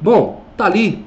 Bom, tá ali.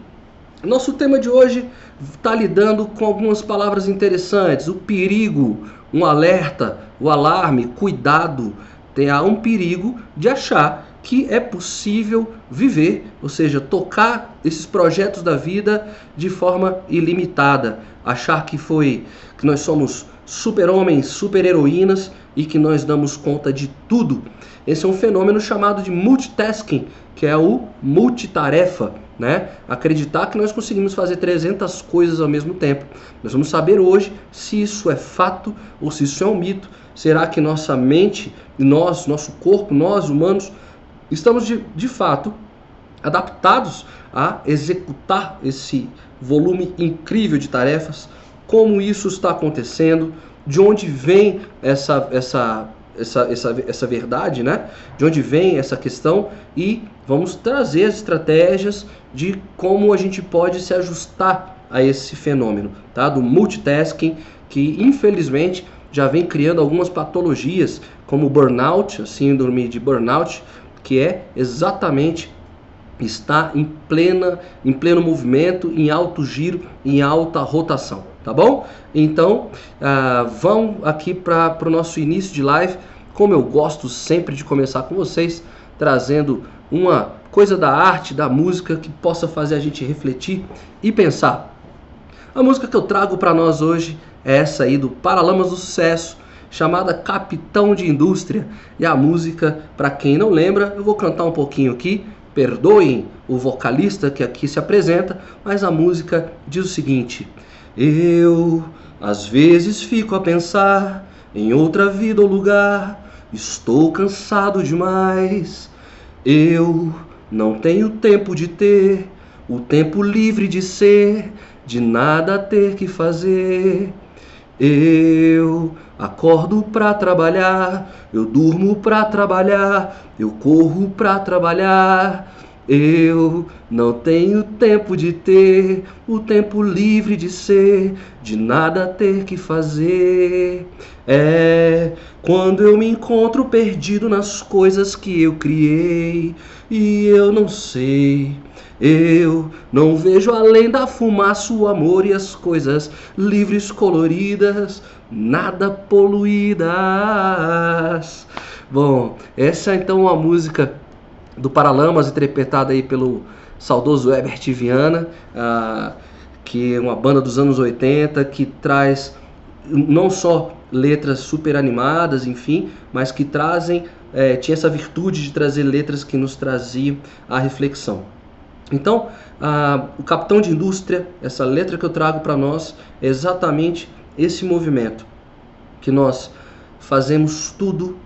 Nosso tema de hoje está lidando com algumas palavras interessantes. O perigo, um alerta, o alarme, cuidado. Tem há um perigo de achar que é possível viver, ou seja, tocar esses projetos da vida de forma ilimitada, achar que foi que nós somos super-homens, super-heroínas e que nós damos conta de tudo. Esse é um fenômeno chamado de multitasking, que é o multitarefa, né? Acreditar que nós conseguimos fazer 300 coisas ao mesmo tempo. Nós vamos saber hoje se isso é fato ou se isso é um mito. Será que nossa mente, nós, nosso corpo, nós humanos, estamos de, de fato adaptados a executar esse volume incrível de tarefas? Como isso está acontecendo? De onde vem essa, essa essa, essa, essa verdade, né? De onde vem essa questão e vamos trazer as estratégias de como a gente pode se ajustar a esse fenômeno, tá? Do multitasking, que infelizmente já vem criando algumas patologias, como burnout, a síndrome de burnout, que é exatamente está em plena em pleno movimento, em alto giro, em alta rotação tá bom? Então, uh, vão aqui para o nosso início de live, como eu gosto sempre de começar com vocês, trazendo uma coisa da arte, da música que possa fazer a gente refletir e pensar. A música que eu trago para nós hoje é essa aí do Paralamas do Sucesso, chamada Capitão de Indústria. E a música, para quem não lembra, eu vou cantar um pouquinho aqui. Perdoem o vocalista que aqui se apresenta, mas a música diz o seguinte: eu às vezes fico a pensar em outra vida ou lugar. Estou cansado demais. Eu não tenho tempo de ter o tempo livre de ser, de nada ter que fazer. Eu acordo para trabalhar, eu durmo para trabalhar, eu corro para trabalhar. Eu não tenho tempo de ter o tempo livre de ser, de nada ter que fazer. É quando eu me encontro perdido nas coisas que eu criei e eu não sei. Eu não vejo além da fumaça o amor e as coisas livres, coloridas, nada poluídas. Bom, essa é então a música do Paralamas, interpretada aí pelo saudoso Herbert Viana, ah, que é uma banda dos anos 80 que traz não só letras super animadas, enfim, mas que trazem, é, tinha essa virtude de trazer letras que nos traziam a reflexão. Então, ah, o Capitão de Indústria, essa letra que eu trago para nós, é exatamente esse movimento que nós fazemos tudo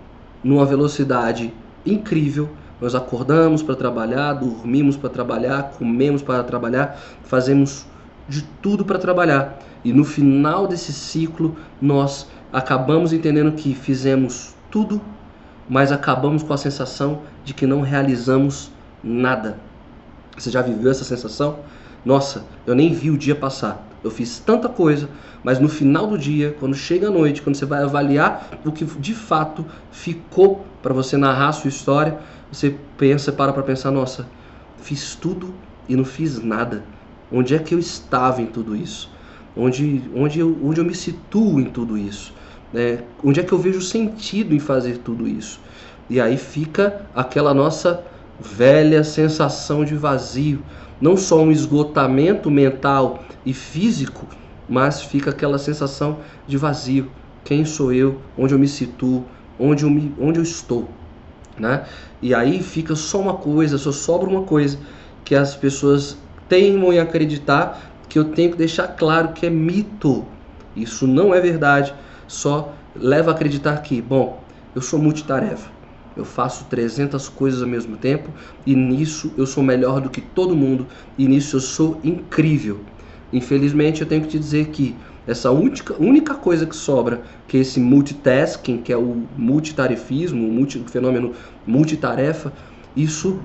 numa velocidade incrível nós acordamos para trabalhar, dormimos para trabalhar, comemos para trabalhar, fazemos de tudo para trabalhar. E no final desse ciclo, nós acabamos entendendo que fizemos tudo, mas acabamos com a sensação de que não realizamos nada. Você já viveu essa sensação? Nossa, eu nem vi o dia passar. Eu fiz tanta coisa, mas no final do dia, quando chega a noite, quando você vai avaliar o que de fato ficou para você narrar a sua história, você pensa, para para pensar, nossa, fiz tudo e não fiz nada. Onde é que eu estava em tudo isso? Onde, onde, eu, onde eu me situo em tudo isso? É, onde é que eu vejo sentido em fazer tudo isso? E aí fica aquela nossa velha sensação de vazio. Não só um esgotamento mental e físico, mas fica aquela sensação de vazio. Quem sou eu? Onde eu me situo? Onde eu, me, onde eu estou? Né? E aí fica só uma coisa, só sobra uma coisa, que as pessoas teimam em acreditar que eu tenho que deixar claro que é mito. Isso não é verdade, só leva a acreditar que, bom, eu sou multitarefa. Eu faço 300 coisas ao mesmo tempo e nisso eu sou melhor do que todo mundo e nisso eu sou incrível. Infelizmente eu tenho que te dizer que essa única, única coisa que sobra, que é esse multitasking, que é o multitarefismo, o, multi, o fenômeno multitarefa, isso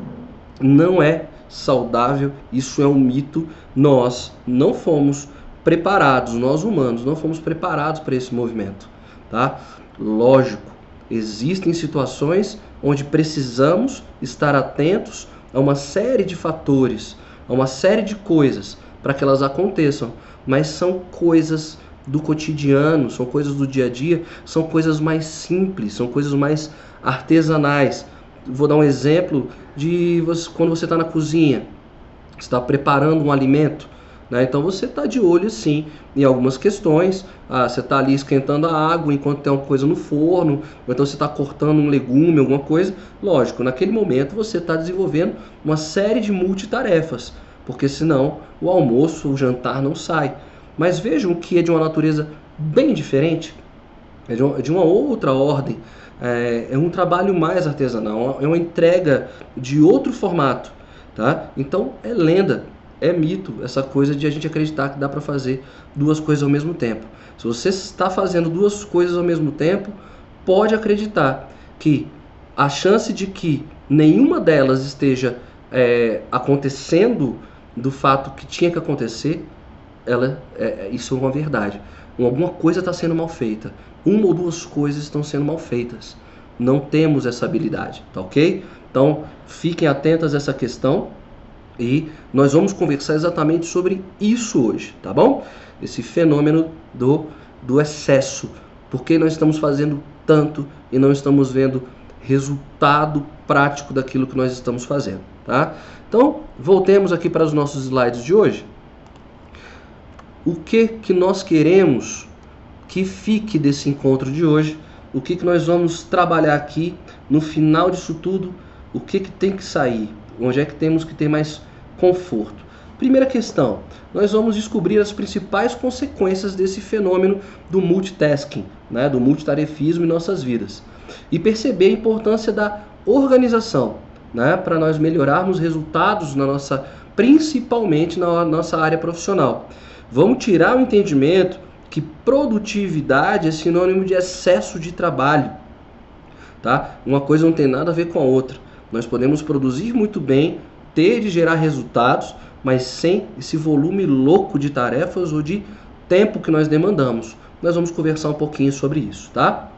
não é saudável, isso é um mito. Nós não fomos preparados, nós humanos, não fomos preparados para esse movimento, tá? Lógico, existem situações onde precisamos estar atentos a uma série de fatores, a uma série de coisas para que elas aconteçam, mas são coisas do cotidiano, são coisas do dia a dia, são coisas mais simples, são coisas mais artesanais. Vou dar um exemplo de você, quando você está na cozinha, está preparando um alimento, né? então você está de olho sim em algumas questões. Ah, você está ali esquentando a água enquanto tem uma coisa no forno, ou então você está cortando um legume, alguma coisa. Lógico, naquele momento você está desenvolvendo uma série de multitarefas, porque senão o almoço, o jantar não sai. Mas vejam que é de uma natureza bem diferente, é de uma, de uma outra ordem. É, é, um trabalho mais artesanal, é uma entrega de outro formato, tá? Então é lenda, é mito essa coisa de a gente acreditar que dá para fazer duas coisas ao mesmo tempo. Se você está fazendo duas coisas ao mesmo tempo, pode acreditar que a chance de que nenhuma delas esteja é, acontecendo do fato que tinha que acontecer ela, é, é, isso é uma verdade. Alguma coisa está sendo mal feita. Uma ou duas coisas estão sendo mal feitas. Não temos essa habilidade, tá ok? Então, fiquem atentas a essa questão e nós vamos conversar exatamente sobre isso hoje, tá bom? Esse fenômeno do, do excesso. Por que nós estamos fazendo tanto e não estamos vendo resultado prático daquilo que nós estamos fazendo, tá? Então, voltemos aqui para os nossos slides de hoje o que que nós queremos que fique desse encontro de hoje, o que que nós vamos trabalhar aqui no final disso tudo, o que que tem que sair, onde é que temos que ter mais conforto. Primeira questão, nós vamos descobrir as principais consequências desse fenômeno do multitasking, né, do multitarefismo em nossas vidas. E perceber a importância da organização, né, para nós melhorarmos resultados na nossa, principalmente na nossa área profissional. Vamos tirar o entendimento que produtividade é sinônimo de excesso de trabalho. Tá? Uma coisa não tem nada a ver com a outra. Nós podemos produzir muito bem, ter e gerar resultados, mas sem esse volume louco de tarefas ou de tempo que nós demandamos. Nós vamos conversar um pouquinho sobre isso, tá?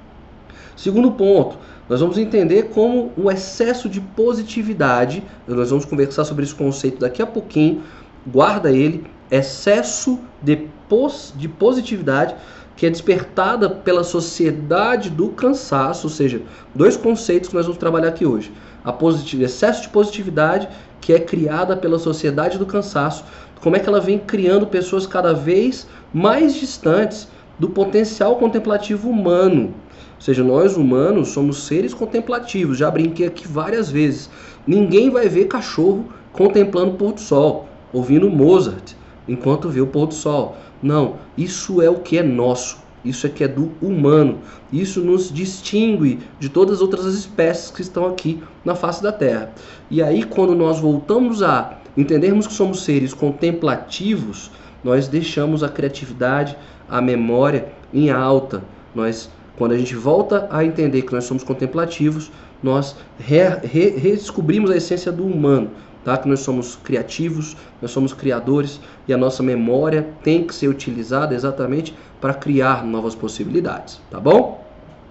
Segundo ponto, nós vamos entender como o excesso de positividade, nós vamos conversar sobre esse conceito daqui a pouquinho, guarda ele, excesso de, pos, de positividade que é despertada pela sociedade do cansaço, ou seja, dois conceitos que nós vamos trabalhar aqui hoje. A excesso de positividade que é criada pela sociedade do cansaço, como é que ela vem criando pessoas cada vez mais distantes do potencial contemplativo humano. Ou seja, nós humanos somos seres contemplativos. Já brinquei aqui várias vezes. Ninguém vai ver cachorro contemplando o pôr do sol, ouvindo Mozart enquanto vê o pôr do sol. Não, isso é o que é nosso. Isso é que é do humano. Isso nos distingue de todas as outras espécies que estão aqui na face da Terra. E aí, quando nós voltamos a entendermos que somos seres contemplativos, nós deixamos a criatividade, a memória em alta. Nós, quando a gente volta a entender que nós somos contemplativos, nós re, re, redescobrimos a essência do humano tá? que nós somos criativos, nós somos criadores e a nossa memória tem que ser utilizada exatamente para criar novas possibilidades, tá bom?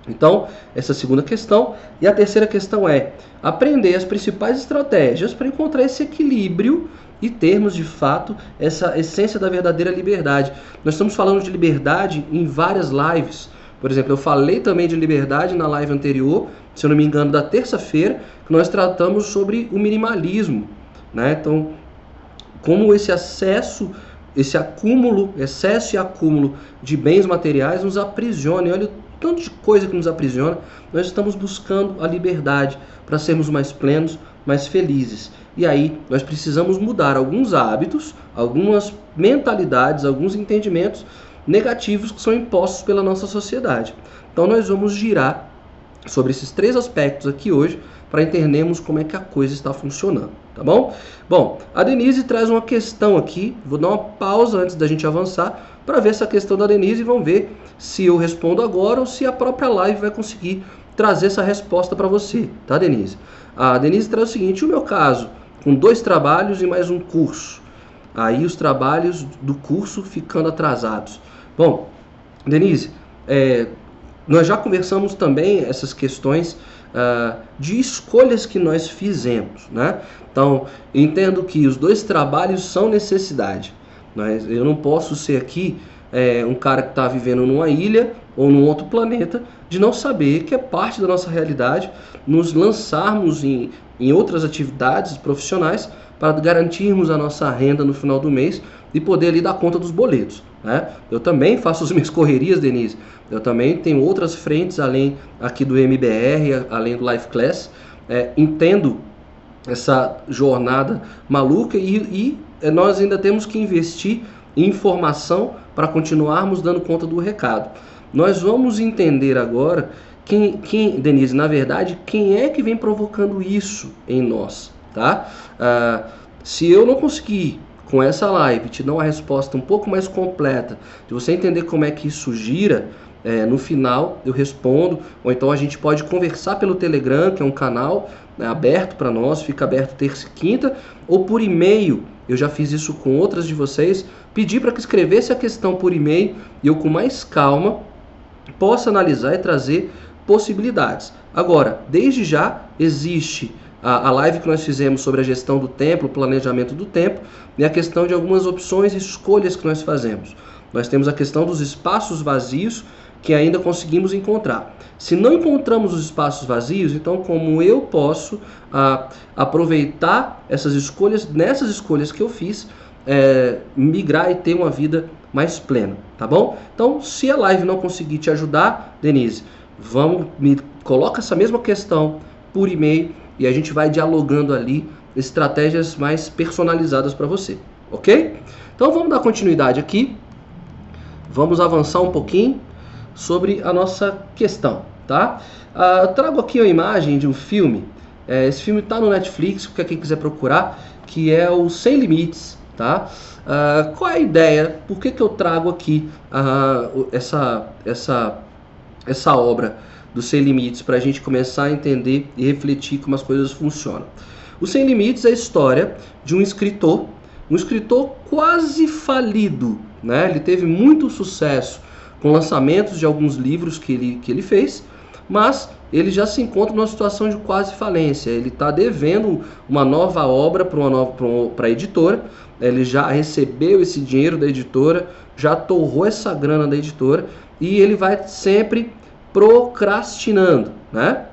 Então, essa é a segunda questão. E a terceira questão é aprender as principais estratégias para encontrar esse equilíbrio e termos de fato essa essência da verdadeira liberdade. Nós estamos falando de liberdade em várias lives. Por exemplo, eu falei também de liberdade na live anterior, se eu não me engano, da terça-feira, que nós tratamos sobre o minimalismo. Né? Então, como esse acesso, esse acúmulo, excesso e acúmulo de bens materiais nos aprisiona. E olha o tanto de coisa que nos aprisiona. Nós estamos buscando a liberdade para sermos mais plenos, mais felizes. E aí nós precisamos mudar alguns hábitos, algumas mentalidades, alguns entendimentos negativos que são impostos pela nossa sociedade. Então nós vamos girar sobre esses três aspectos aqui hoje para entendermos como é que a coisa está funcionando, tá bom? Bom, a Denise traz uma questão aqui, vou dar uma pausa antes da gente avançar para ver essa questão da Denise e vamos ver se eu respondo agora ou se a própria live vai conseguir trazer essa resposta para você, tá, Denise? A Denise traz o seguinte: o meu caso, com dois trabalhos e mais um curso. Aí os trabalhos do curso ficando atrasados. Bom, Denise, é, nós já conversamos também essas questões uh, de escolhas que nós fizemos. Né? Então, entendo que os dois trabalhos são necessidade. Mas eu não posso ser aqui é, um cara que está vivendo numa ilha ou num outro planeta de não saber que é parte da nossa realidade nos lançarmos em, em outras atividades profissionais para garantirmos a nossa renda no final do mês e poder ali dar conta dos boletos. Né? Eu também faço as minhas correrias, Denise. Eu também tenho outras frentes além aqui do MBR, além do Life Class. É, entendo essa jornada maluca e, e é, nós ainda temos que investir em informação para continuarmos dando conta do recado. Nós vamos entender agora quem, quem, Denise, na verdade, quem é que vem provocando isso em nós, tá? Ah, se eu não conseguir com essa live te dar uma resposta um pouco mais completa, de você entender como é que isso gira, é, no final eu respondo, ou então a gente pode conversar pelo Telegram, que é um canal né, aberto para nós, fica aberto terça e quinta, ou por e-mail. Eu já fiz isso com outras de vocês, pedi para que escrevesse a questão por e-mail e eu com mais calma possa analisar e trazer possibilidades. Agora, desde já existe a, a live que nós fizemos sobre a gestão do tempo, o planejamento do tempo, e a questão de algumas opções e escolhas que nós fazemos. Nós temos a questão dos espaços vazios que ainda conseguimos encontrar. Se não encontramos os espaços vazios, então como eu posso aproveitar essas escolhas, nessas escolhas que eu fiz, é, migrar e ter uma vida mais plena, tá bom? Então, se a live não conseguir te ajudar, Denise, vamos me coloca essa mesma questão por e-mail e a gente vai dialogando ali estratégias mais personalizadas para você, ok? Então vamos dar continuidade aqui, vamos avançar um pouquinho sobre a nossa questão, tá? Uh, trago aqui a imagem de um filme. É, esse filme está no Netflix, para quem quiser procurar, que é o Sem Limites, tá? Uh, qual é a ideia? Por que, que eu trago aqui uh, essa, essa, essa obra do Sem Limites para a gente começar a entender e refletir como as coisas funcionam? O Sem Limites é a história de um escritor, um escritor quase falido, né? Ele teve muito sucesso com lançamentos de alguns livros que ele, que ele fez, mas ele já se encontra numa situação de quase falência. Ele está devendo uma nova obra para a editora. Ele já recebeu esse dinheiro da editora, já torrou essa grana da editora e ele vai sempre procrastinando, né?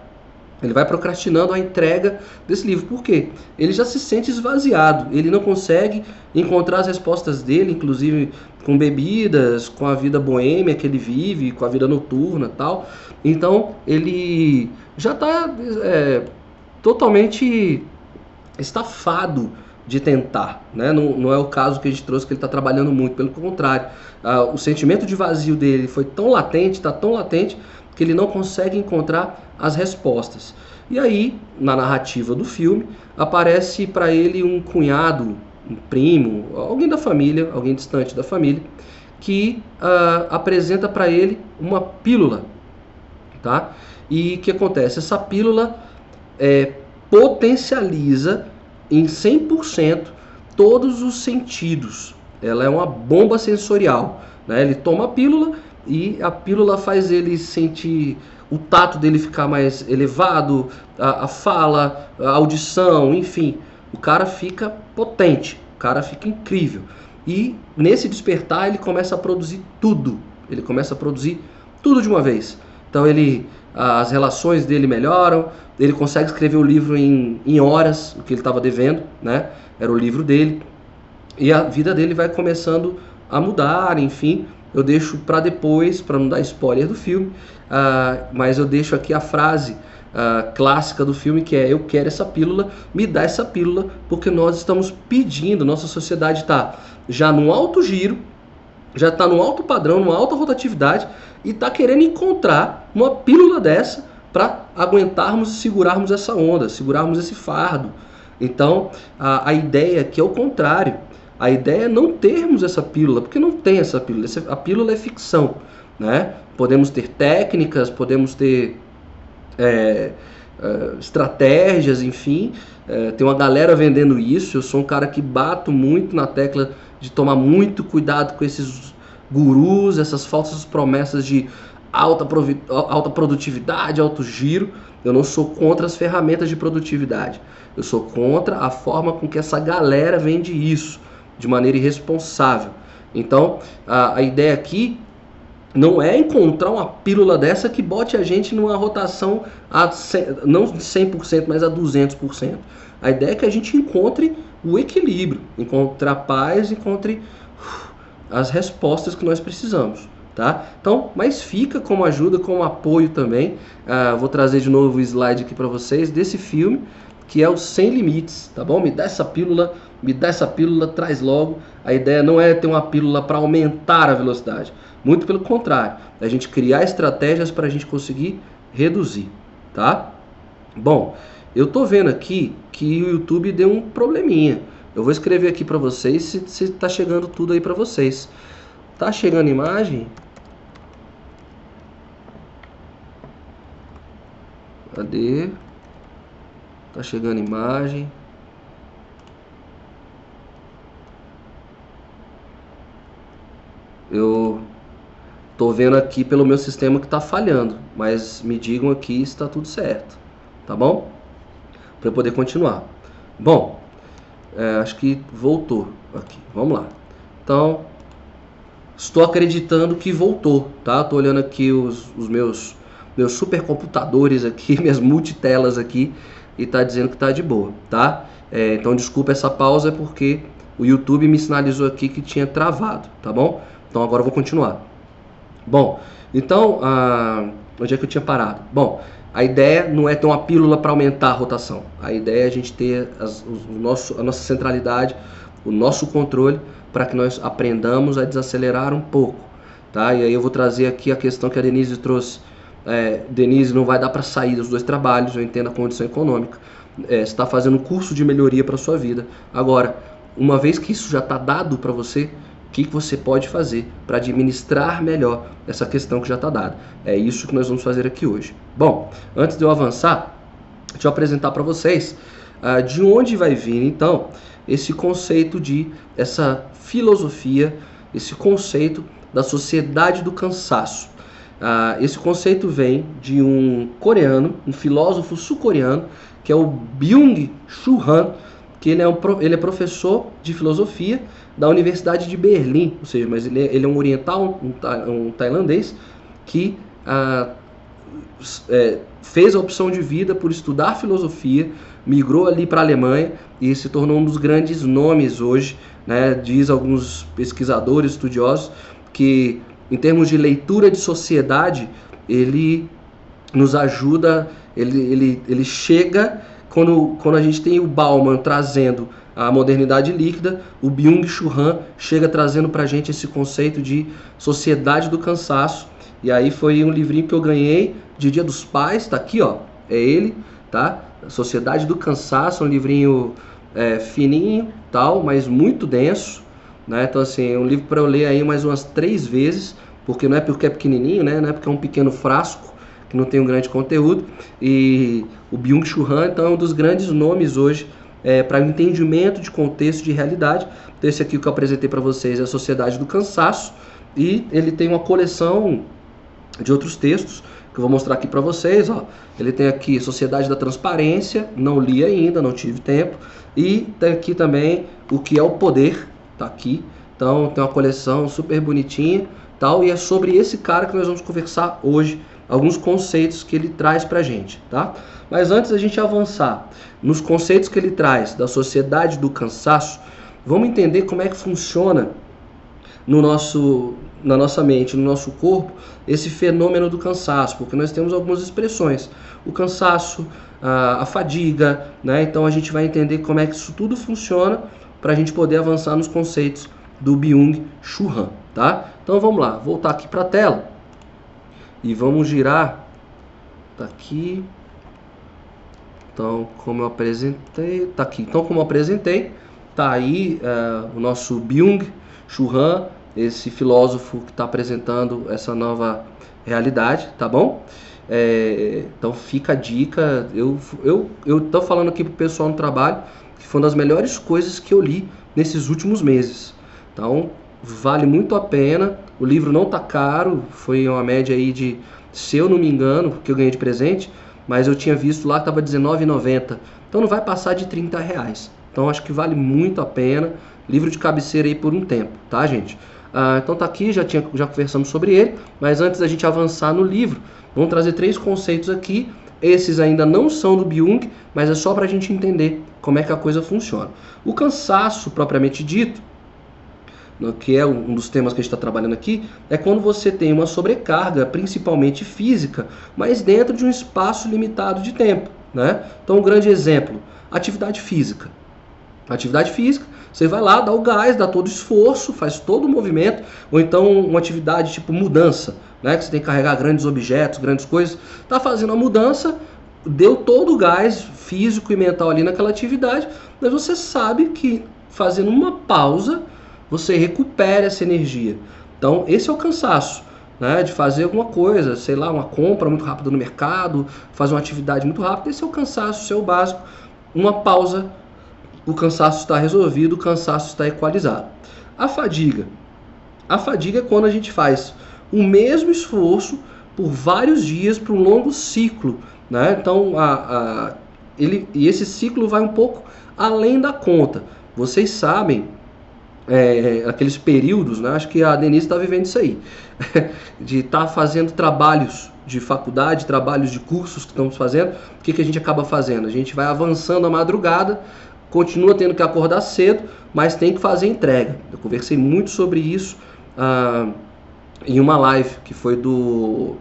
Ele vai procrastinando a entrega desse livro. Por quê? Ele já se sente esvaziado. Ele não consegue encontrar as respostas dele, inclusive com bebidas, com a vida boêmia que ele vive, com a vida noturna tal. Então ele já está é, totalmente estafado de tentar. Né? Não, não, é o caso que a gente trouxe que ele está trabalhando muito, pelo contrário. O sentimento de vazio dele foi tão latente, está tão latente, que ele não consegue encontrar as respostas. E aí, na narrativa do filme, aparece para ele um cunhado, um primo, alguém da família, alguém distante da família, que uh, apresenta para ele uma pílula, tá? E o que acontece? Essa pílula é, potencializa em 100% todos os sentidos. Ela é uma bomba sensorial. Né? Ele toma a pílula e a pílula faz ele sentir o tato dele ficar mais elevado, a, a fala, a audição, enfim. O cara fica potente, o cara fica incrível. E nesse despertar ele começa a produzir tudo. Ele começa a produzir tudo de uma vez. Então ele as relações dele melhoram, ele consegue escrever o livro em, em horas, o que ele estava devendo, né? Era o livro dele. E a vida dele vai começando a mudar, enfim eu deixo para depois, para não dar spoiler do filme, uh, mas eu deixo aqui a frase uh, clássica do filme que é: Eu quero essa pílula, me dá essa pílula, porque nós estamos pedindo, nossa sociedade está já no alto giro, já está no alto padrão, numa alta rotatividade e está querendo encontrar uma pílula dessa para aguentarmos e segurarmos essa onda, segurarmos esse fardo. Então, a, a ideia é que é o contrário a ideia é não termos essa pílula, porque não tem essa pílula. A pílula é ficção. Né? Podemos ter técnicas, podemos ter é, é, estratégias, enfim. É, tem uma galera vendendo isso. Eu sou um cara que bato muito na tecla de tomar muito cuidado com esses gurus, essas falsas promessas de alta, alta produtividade, alto giro. Eu não sou contra as ferramentas de produtividade. Eu sou contra a forma com que essa galera vende isso de maneira irresponsável. Então, a, a ideia aqui não é encontrar uma pílula dessa que bote a gente numa rotação a 100, não 100%, mas a 200%. A ideia é que a gente encontre o equilíbrio, encontre a paz, encontre as respostas que nós precisamos. Tá? Então, mas fica como ajuda, como apoio também. Uh, vou trazer de novo o slide aqui para vocês desse filme, que é o Sem Limites, tá bom? Me dá essa pílula, me dá essa pílula, traz logo. A ideia não é ter uma pílula para aumentar a velocidade, muito pelo contrário, é a gente criar estratégias para a gente conseguir reduzir, tá? Bom, eu tô vendo aqui que o YouTube deu um probleminha. Eu vou escrever aqui para vocês se, se tá chegando tudo aí para vocês. Tá chegando imagem? Cadê? Tá chegando imagem. Eu tô vendo aqui pelo meu sistema que tá falhando, mas me digam aqui se está tudo certo, tá bom? para eu poder continuar. Bom, é, acho que voltou aqui. Vamos lá. Então, estou acreditando que voltou, tá? Estou olhando aqui os, os meus meus supercomputadores aqui, minhas multitelas aqui e tá dizendo que tá de boa, tá? É, então desculpa essa pausa é porque o YouTube me sinalizou aqui que tinha travado, tá bom? Então agora eu vou continuar. Bom, então ah, onde é que eu tinha parado? Bom, a ideia não é ter uma pílula para aumentar a rotação. A ideia é a gente ter as, o nosso, a nossa centralidade, o nosso controle, para que nós aprendamos a desacelerar um pouco. Tá? E aí eu vou trazer aqui a questão que a Denise trouxe. É, Denise, não vai dar para sair dos dois trabalhos, eu entendo a condição econômica. É, está fazendo um curso de melhoria para sua vida. Agora, uma vez que isso já está dado para você, o que, que você pode fazer para administrar melhor essa questão que já está dada. É isso que nós vamos fazer aqui hoje. Bom, antes de eu avançar, deixa eu apresentar para vocês uh, de onde vai vir então esse conceito de essa filosofia, esse conceito da sociedade do cansaço. Uh, esse conceito vem de um coreano, um filósofo sul-coreano, que é o Byung-Chul Han, que ele é, um, ele é professor de filosofia da Universidade de Berlim, ou seja, mas ele é, ele é um oriental, um, um tailandês, que ah, é, fez a opção de vida por estudar filosofia, migrou ali para a Alemanha e se tornou um dos grandes nomes hoje, né, diz alguns pesquisadores, estudiosos, que em termos de leitura de sociedade, ele nos ajuda, ele, ele, ele chega quando, quando a gente tem o Bauman trazendo a modernidade líquida, o Byung-Chul Han chega trazendo para a gente esse conceito de sociedade do cansaço. E aí foi um livrinho que eu ganhei de Dia dos Pais, tá aqui, ó, é ele, tá? Sociedade do Cansaço, um livrinho é, fininho, tal, mas muito denso, né? Então assim, é um livro para eu ler aí mais umas três vezes, porque não é porque é pequenininho, né? Não é porque é um pequeno frasco que não tem um grande conteúdo. E o Byung-Chul Han, então, é um dos grandes nomes hoje é, para o entendimento de contexto de realidade. Então, esse aqui que eu apresentei para vocês é a Sociedade do Cansaço. E ele tem uma coleção de outros textos que eu vou mostrar aqui para vocês. Ó. Ele tem aqui Sociedade da Transparência, não li ainda, não tive tempo. E tem aqui também O que é o Poder, tá aqui. Então tem uma coleção super bonitinha, tal, e é sobre esse cara que nós vamos conversar hoje alguns conceitos que ele traz para a gente, tá? Mas antes da gente avançar nos conceitos que ele traz da sociedade do cansaço, vamos entender como é que funciona no nosso, na nossa mente, no nosso corpo, esse fenômeno do cansaço, porque nós temos algumas expressões. O cansaço, a, a fadiga, né? Então a gente vai entender como é que isso tudo funciona para a gente poder avançar nos conceitos do Byung-Chul Han, tá? Então vamos lá, voltar aqui para a tela e vamos girar. Tá aqui. Então como eu apresentei tá aqui. Então como eu apresentei tá aí uh, o nosso Byung Chul Han esse filósofo que está apresentando essa nova realidade tá bom? É, então fica a dica. Eu eu eu tô falando aqui pro pessoal no trabalho foi uma das melhores coisas que eu li nesses últimos meses então vale muito a pena. O livro não tá caro, foi uma média aí de, se eu não me engano, que eu ganhei de presente, mas eu tinha visto lá que estava R$19,90. Então não vai passar de 30 reais. Então acho que vale muito a pena. Livro de cabeceira aí por um tempo, tá, gente? Ah, então tá aqui, já, tinha, já conversamos sobre ele, mas antes da gente avançar no livro, vamos trazer três conceitos aqui. Esses ainda não são do Byung, mas é só para a gente entender como é que a coisa funciona. O cansaço, propriamente dito, que é um dos temas que a gente está trabalhando aqui, é quando você tem uma sobrecarga, principalmente física, mas dentro de um espaço limitado de tempo. Né? Então, um grande exemplo: atividade física. Atividade física, você vai lá, dá o gás, dá todo o esforço, faz todo o movimento, ou então uma atividade tipo mudança, né? que você tem que carregar grandes objetos, grandes coisas, está fazendo a mudança, deu todo o gás físico e mental ali naquela atividade, mas você sabe que fazendo uma pausa, você recupera essa energia. Então, esse é o cansaço. Né, de fazer alguma coisa, sei lá, uma compra muito rápida no mercado, fazer uma atividade muito rápida, esse é o cansaço, seu básico. Uma pausa, o cansaço está resolvido, o cansaço está equalizado. A fadiga. A fadiga é quando a gente faz o mesmo esforço por vários dias para um longo ciclo. Né? Então, a, a, ele, e esse ciclo vai um pouco além da conta. Vocês sabem é, aqueles períodos, né? acho que a Denise está vivendo isso aí, de estar tá fazendo trabalhos de faculdade, trabalhos de cursos que estamos fazendo, o que, que a gente acaba fazendo? A gente vai avançando a madrugada, continua tendo que acordar cedo, mas tem que fazer entrega. Eu conversei muito sobre isso ah, em uma live que foi do,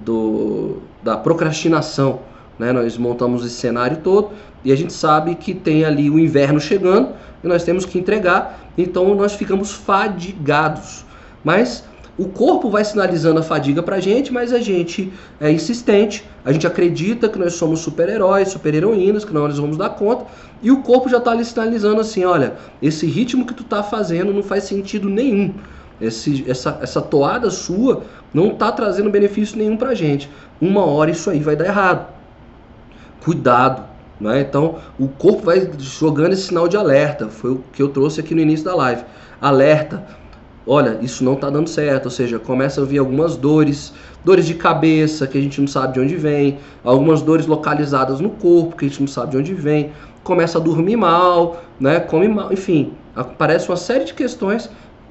do da procrastinação. Né? Nós montamos esse cenário todo e a gente sabe que tem ali o inverno chegando e nós temos que entregar, então nós ficamos fadigados. Mas o corpo vai sinalizando a fadiga para a gente, mas a gente é insistente, a gente acredita que nós somos super-heróis, super-heroínas, que nós vamos dar conta, e o corpo já está ali sinalizando assim: olha, esse ritmo que tu está fazendo não faz sentido nenhum. Esse, essa, essa toada sua não está trazendo benefício nenhum para a gente. Uma hora isso aí vai dar errado. Cuidado, né? Então, o corpo vai jogando esse sinal de alerta. Foi o que eu trouxe aqui no início da live. Alerta. Olha, isso não está dando certo. Ou seja, começa a vir algumas dores, dores de cabeça que a gente não sabe de onde vem, algumas dores localizadas no corpo que a gente não sabe de onde vem. Começa a dormir mal, né? Come mal, enfim, aparece uma série de questões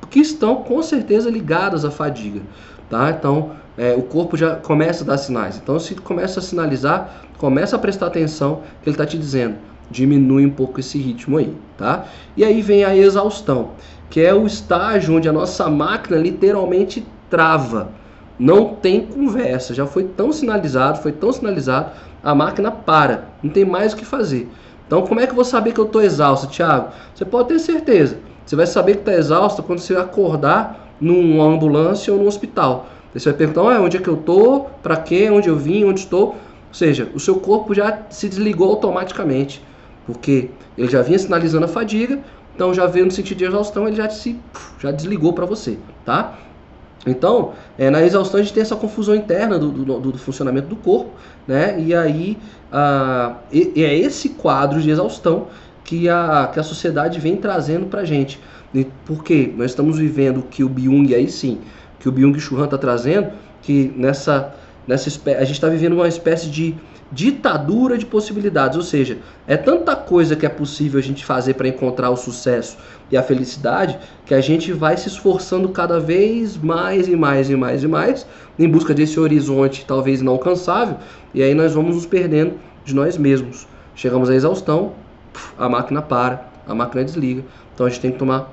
que estão com certeza ligadas à fadiga, tá? Então, é, o corpo já começa a dar sinais. Então, se começa a sinalizar, começa a prestar atenção que ele está te dizendo. Diminui um pouco esse ritmo aí, tá? E aí vem a exaustão, que é o estágio onde a nossa máquina literalmente trava. Não tem conversa, já foi tão sinalizado, foi tão sinalizado, a máquina para, não tem mais o que fazer. Então, como é que eu vou saber que eu estou exausto, Thiago? Você pode ter certeza. Você vai saber que está exausto quando você acordar numa ambulância ou no hospital. Você vai perguntar, onde é que eu estou, para quê, onde eu vim, onde estou. Ou seja, o seu corpo já se desligou automaticamente, porque ele já vinha sinalizando a fadiga, então já veio no sentido de exaustão, ele já se já desligou para você, tá? Então, é, na exaustão a gente tem essa confusão interna do, do, do funcionamento do corpo, né? E aí ah, e, é esse quadro de exaustão que a, que a sociedade vem trazendo para gente. Porque nós estamos vivendo que o Byung aí sim que o Byung-Chul Han está trazendo, que nessa, nessa a gente está vivendo uma espécie de ditadura de possibilidades, ou seja, é tanta coisa que é possível a gente fazer para encontrar o sucesso e a felicidade que a gente vai se esforçando cada vez mais e mais e mais e mais em busca desse horizonte talvez inalcançável e aí nós vamos nos perdendo de nós mesmos. Chegamos à exaustão, a máquina para, a máquina desliga, então a gente tem que tomar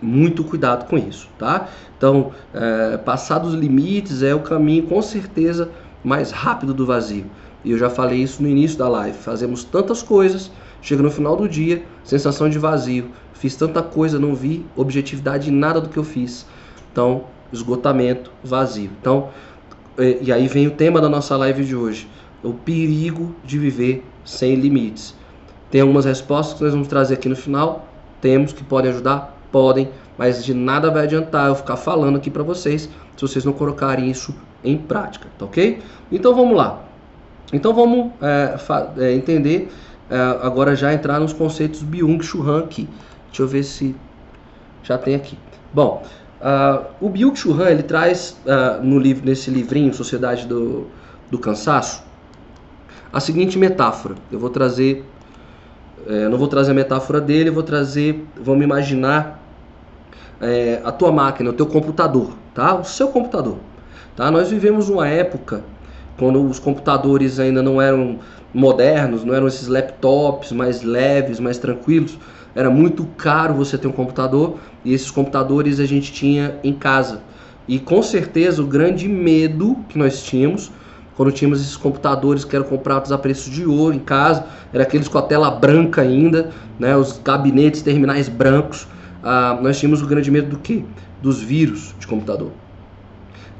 muito cuidado com isso, tá? Então, é, passar dos limites é o caminho com certeza mais rápido do vazio. E eu já falei isso no início da live. Fazemos tantas coisas, chega no final do dia, sensação de vazio. Fiz tanta coisa, não vi objetividade em nada do que eu fiz. Então, esgotamento, vazio. Então, e, e aí vem o tema da nossa live de hoje: o perigo de viver sem limites. Tem algumas respostas que nós vamos trazer aqui no final. Temos que podem ajudar Podem, mas de nada vai adiantar eu ficar falando aqui para vocês se vocês não colocarem isso em prática, tá ok? Então vamos lá. Então vamos é, é, entender é, agora já entrar nos conceitos Byung-Chul Han aqui. Deixa eu ver se já tem aqui. Bom, uh, o Byung-Chul Han ele traz uh, no livro nesse livrinho Sociedade do, do Cansaço a seguinte metáfora. Eu vou trazer, é, não vou trazer a metáfora dele, vou trazer, vamos imaginar é, a tua máquina, o teu computador, tá? O seu computador, tá? Nós vivemos uma época quando os computadores ainda não eram modernos, não eram esses laptops mais leves, mais tranquilos. Era muito caro você ter um computador e esses computadores a gente tinha em casa. E com certeza o grande medo que nós tínhamos quando tínhamos esses computadores que eram comprados a preço de ouro em casa, era aqueles com a tela branca ainda, né, os gabinetes terminais brancos. Ah, nós tínhamos o grande medo do que? Dos vírus de computador.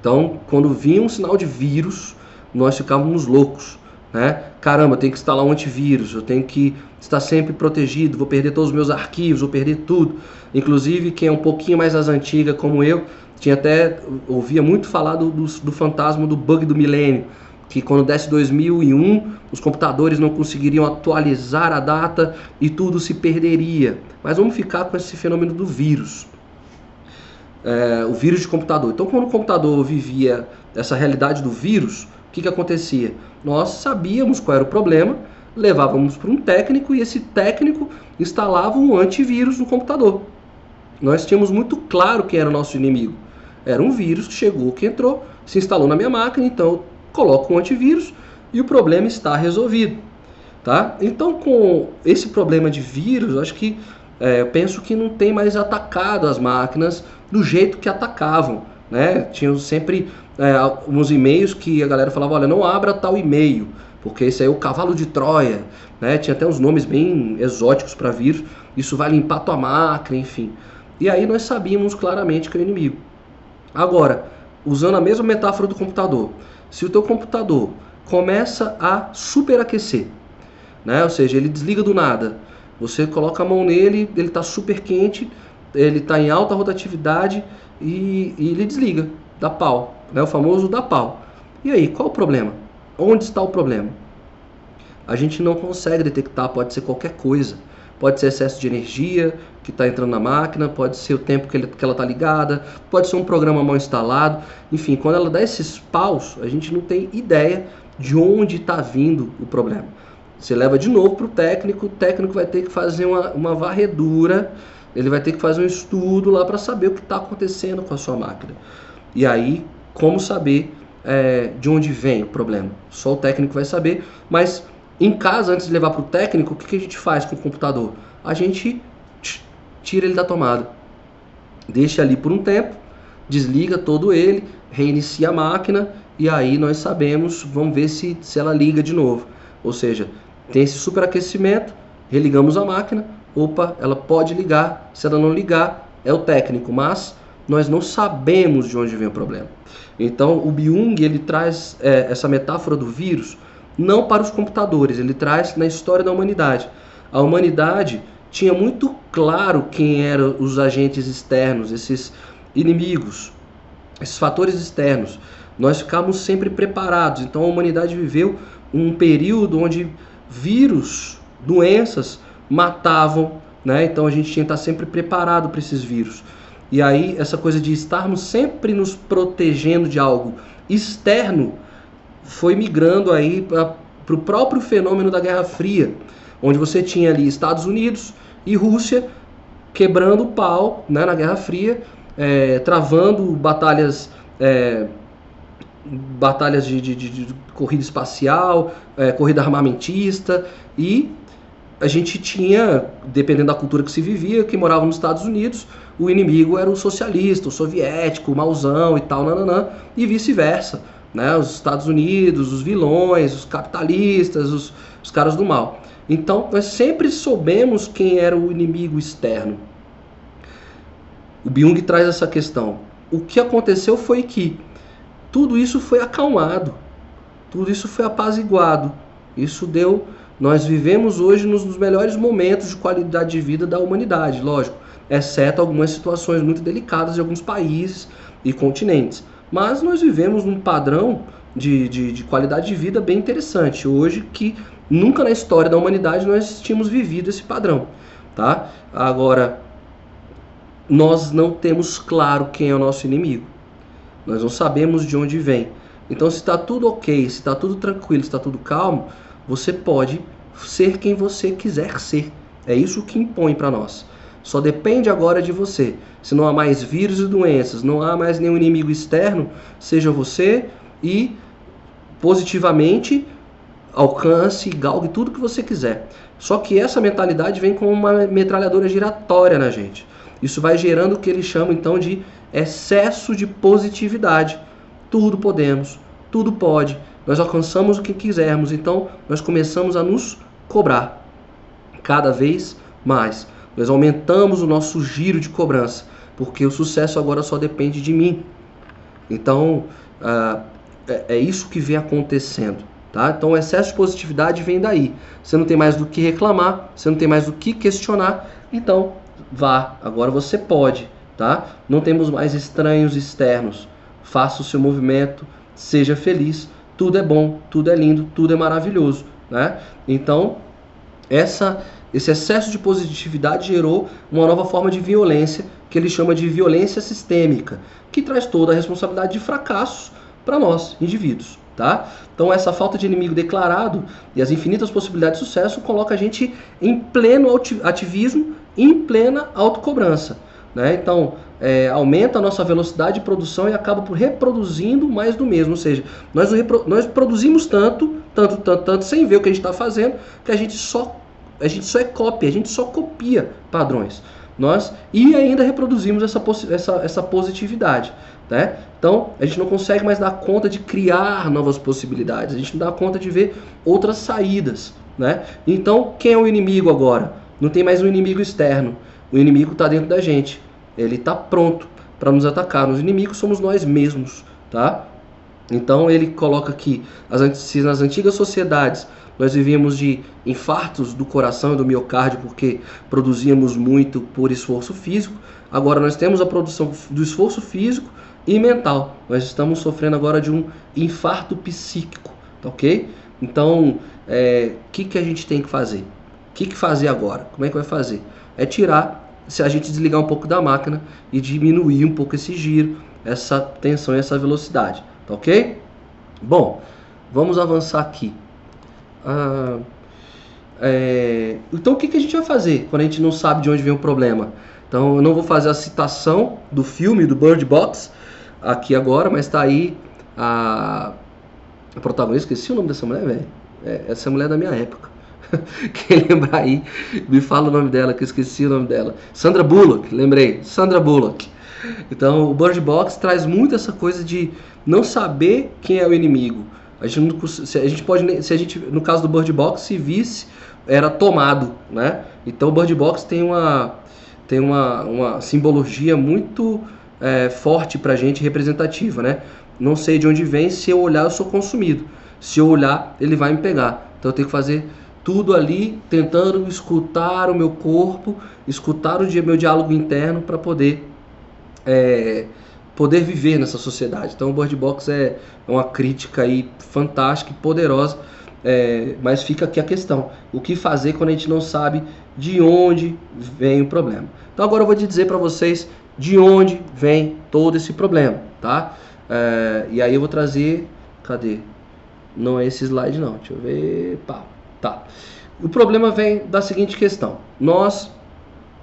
Então, quando vinha um sinal de vírus, nós ficávamos loucos. Né? Caramba, eu tenho que instalar um antivírus, eu tenho que estar sempre protegido, vou perder todos os meus arquivos, vou perder tudo. Inclusive, quem é um pouquinho mais das antigas, como eu, tinha até ouvia muito falar do, do, do fantasma do bug do milênio, que quando desse 2001, os computadores não conseguiriam atualizar a data e tudo se perderia. Mas vamos ficar com esse fenômeno do vírus. É, o vírus de computador. Então, quando o computador vivia essa realidade do vírus, que, que acontecia? Nós sabíamos qual era o problema, levávamos para um técnico e esse técnico instalava um antivírus no computador. Nós tínhamos muito claro quem era o nosso inimigo. Era um vírus que chegou, que entrou, se instalou na minha máquina, então eu coloco um antivírus e o problema está resolvido. Tá? Então, com esse problema de vírus, acho que é, eu penso que não tem mais atacado as máquinas do jeito que atacavam. Né? Tinham sempre é, uns e-mails que a galera falava, olha, não abra tal e-mail, porque esse aí é o cavalo de Troia, né? Tinha até uns nomes bem exóticos para vírus, isso vai limpar tua máquina, enfim. E aí nós sabíamos claramente que é o inimigo. Agora, usando a mesma metáfora do computador, se o teu computador começa a superaquecer, né? Ou seja, ele desliga do nada. Você coloca a mão nele, ele está super quente, ele está em alta rotatividade e, e ele desliga, dá pau né? o famoso da pau. E aí, qual o problema? Onde está o problema? A gente não consegue detectar, pode ser qualquer coisa. Pode ser excesso de energia que está entrando na máquina, pode ser o tempo que, ele, que ela está ligada, pode ser um programa mal instalado. Enfim, quando ela dá esses paus, a gente não tem ideia de onde está vindo o problema. Você leva de novo para o técnico, o técnico vai ter que fazer uma, uma varredura, ele vai ter que fazer um estudo lá para saber o que está acontecendo com a sua máquina. E aí como saber é, de onde vem o problema. Só o técnico vai saber, mas em casa, antes de levar para o técnico, o que, que a gente faz com o computador? A gente tira ele da tomada, deixa ali por um tempo, desliga todo ele, reinicia a máquina e aí nós sabemos, vamos ver se, se ela liga de novo. Ou seja, tem esse superaquecimento, religamos a máquina, opa, ela pode ligar, se ela não ligar, é o técnico, mas nós não sabemos de onde vem o problema. Então, o Byung ele traz é, essa metáfora do vírus não para os computadores, ele traz na história da humanidade. A humanidade tinha muito claro quem eram os agentes externos, esses inimigos, esses fatores externos. Nós ficávamos sempre preparados. Então, a humanidade viveu um período onde vírus, doenças matavam, né? Então a gente tinha que estar sempre preparado para esses vírus. E aí, essa coisa de estarmos sempre nos protegendo de algo externo foi migrando aí para o próprio fenômeno da Guerra Fria, onde você tinha ali Estados Unidos e Rússia quebrando o pau né, na Guerra Fria, é, travando batalhas. É, batalhas de, de, de, de, corrida espacial, é, corrida armamentista e a gente tinha, dependendo da cultura que se vivia, quem morava nos Estados Unidos, o inimigo era o socialista, o soviético, o mauzão e tal, nananã, e vice-versa. Né? Os Estados Unidos, os vilões, os capitalistas, os, os caras do mal. Então, nós sempre soubemos quem era o inimigo externo. O Byung traz essa questão. O que aconteceu foi que tudo isso foi acalmado, tudo isso foi apaziguado. Isso deu nós vivemos hoje nos melhores momentos de qualidade de vida da humanidade, lógico, exceto algumas situações muito delicadas de alguns países e continentes. Mas nós vivemos num padrão de, de, de qualidade de vida bem interessante hoje que nunca na história da humanidade nós tínhamos vivido esse padrão, tá? Agora, nós não temos claro quem é o nosso inimigo. Nós não sabemos de onde vem. Então, se está tudo ok, se está tudo tranquilo, se está tudo calmo, você pode ser quem você quiser ser. É isso que impõe para nós. Só depende agora de você. Se não há mais vírus e doenças, não há mais nenhum inimigo externo, seja você e positivamente alcance, galgue tudo que você quiser. Só que essa mentalidade vem com uma metralhadora giratória na gente. Isso vai gerando o que eles chamam então de excesso de positividade. Tudo podemos, tudo pode, nós alcançamos o que quisermos, então nós começamos a nos cobrar cada vez mais. Nós aumentamos o nosso giro de cobrança, porque o sucesso agora só depende de mim. Então, uh, é, é isso que vem acontecendo. Tá? Então o excesso de positividade vem daí. Você não tem mais do que reclamar, você não tem mais do que questionar, então vá, agora você pode. Tá? Não temos mais estranhos externos. Faça o seu movimento, seja feliz. Tudo é bom, tudo é lindo, tudo é maravilhoso. Né? Então, essa, esse excesso de positividade gerou uma nova forma de violência que ele chama de violência sistêmica, que traz toda a responsabilidade de fracassos para nós, indivíduos. Tá? Então essa falta de inimigo declarado e as infinitas possibilidades de sucesso coloca a gente em pleno ativismo em plena autocobrança. Né? Então é, aumenta a nossa velocidade de produção e acaba por reproduzindo mais do mesmo. Ou seja, nós, nós produzimos tanto, tanto, tanto, tanto, sem ver o que a gente está fazendo, que a gente só a gente só é cópia, a gente só copia padrões. Nós e ainda reproduzimos essa, essa, essa positividade. Né? Então, a gente não consegue mais dar conta de criar novas possibilidades, a gente não dá conta de ver outras saídas. Né? Então, quem é o inimigo agora? Não tem mais um inimigo externo. O inimigo está dentro da gente. Ele está pronto para nos atacar. Os inimigos somos nós mesmos. Tá? Então, ele coloca que se nas antigas sociedades nós vivíamos de infartos do coração e do miocárdio porque produzíamos muito por esforço físico, agora nós temos a produção do esforço físico e mental. Nós estamos sofrendo agora de um infarto psíquico, tá ok? Então, o é, que, que a gente tem que fazer? O que, que fazer agora? Como é que vai fazer? É tirar, se a gente desligar um pouco da máquina e diminuir um pouco esse giro, essa tensão e essa velocidade, tá ok? Bom, vamos avançar aqui. Ah, é, então, o que, que a gente vai fazer quando a gente não sabe de onde vem o problema? Então, eu não vou fazer a citação do filme do Bird Box, aqui agora, mas tá aí a, a protagonista, esqueci o nome dessa mulher, velho. É, essa mulher é da minha época. Quem lembrar aí, me fala o nome dela, que eu esqueci o nome dela. Sandra Bullock, lembrei. Sandra Bullock. Então, o Bird Box traz muito essa coisa de não saber quem é o inimigo. A gente, não, se a gente pode, se a gente, no caso do Bird Box, se visse, era tomado, né? Então, o Bird Box tem uma, tem uma, uma simbologia muito é, forte para a gente, representativa, né? Não sei de onde vem, se eu olhar eu sou consumido. Se eu olhar, ele vai me pegar. Então eu tenho que fazer tudo ali, tentando escutar o meu corpo, escutar o meu diálogo interno para poder é, poder viver nessa sociedade. Então o Bird Box é uma crítica aí fantástica e poderosa, é, mas fica aqui a questão: o que fazer quando a gente não sabe de onde vem o problema? Então agora eu vou te dizer para vocês de onde vem todo esse problema, tá? É, e aí eu vou trazer, cadê? Não é esse slide não, deixa eu ver, pá, tá. O problema vem da seguinte questão: nós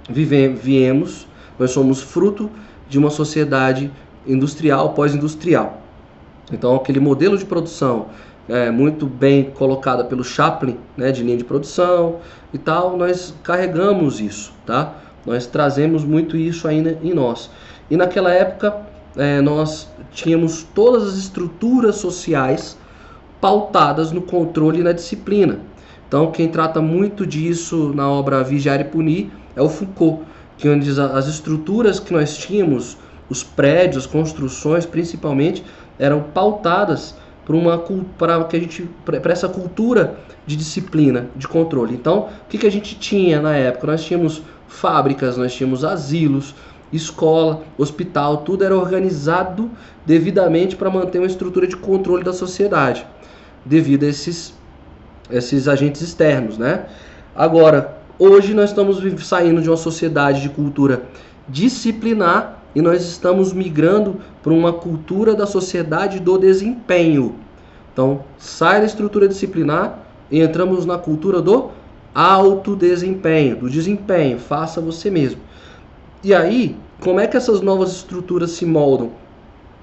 vivemos, nós somos fruto de uma sociedade industrial, pós-industrial. Então aquele modelo de produção é, muito bem colocada pelo Chaplin, né, de linha de produção e tal, nós carregamos isso, tá? Nós trazemos muito isso ainda em nós. E naquela época é, nós tínhamos todas as estruturas sociais pautadas no controle e na disciplina. Então quem trata muito disso na obra Vigiar e Punir é o Foucault, que onde as estruturas que nós tínhamos, os prédios, construções principalmente, eram pautadas para uma para que a gente para essa cultura de disciplina, de controle. Então, o que, que a gente tinha na época? Nós tínhamos fábricas, nós tínhamos asilos, escola, hospital, tudo era organizado devidamente para manter uma estrutura de controle da sociedade, devido a esses, esses agentes externos, né? Agora, hoje nós estamos saindo de uma sociedade de cultura disciplinar e nós estamos migrando para uma cultura da sociedade do desempenho. Então, sai da estrutura disciplinar e entramos na cultura do alto desempenho, do desempenho, faça você mesmo. E aí, como é que essas novas estruturas se moldam?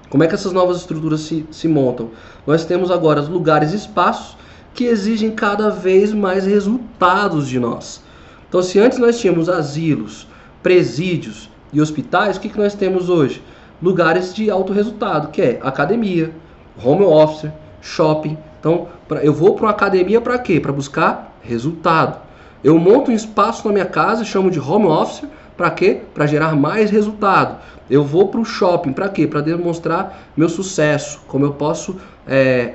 Como é que essas novas estruturas se, se montam? Nós temos agora lugares e espaços que exigem cada vez mais resultados de nós. Então, se antes nós tínhamos asilos, presídios e hospitais, o que, que nós temos hoje? Lugares de alto resultado, que é academia, home office, shopping. Então, pra, eu vou para uma academia para quê? Para buscar resultado. Eu monto um espaço na minha casa, chamo de home office, para quê? Para gerar mais resultado. Eu vou para o shopping, para quê? Para demonstrar meu sucesso, como eu posso é,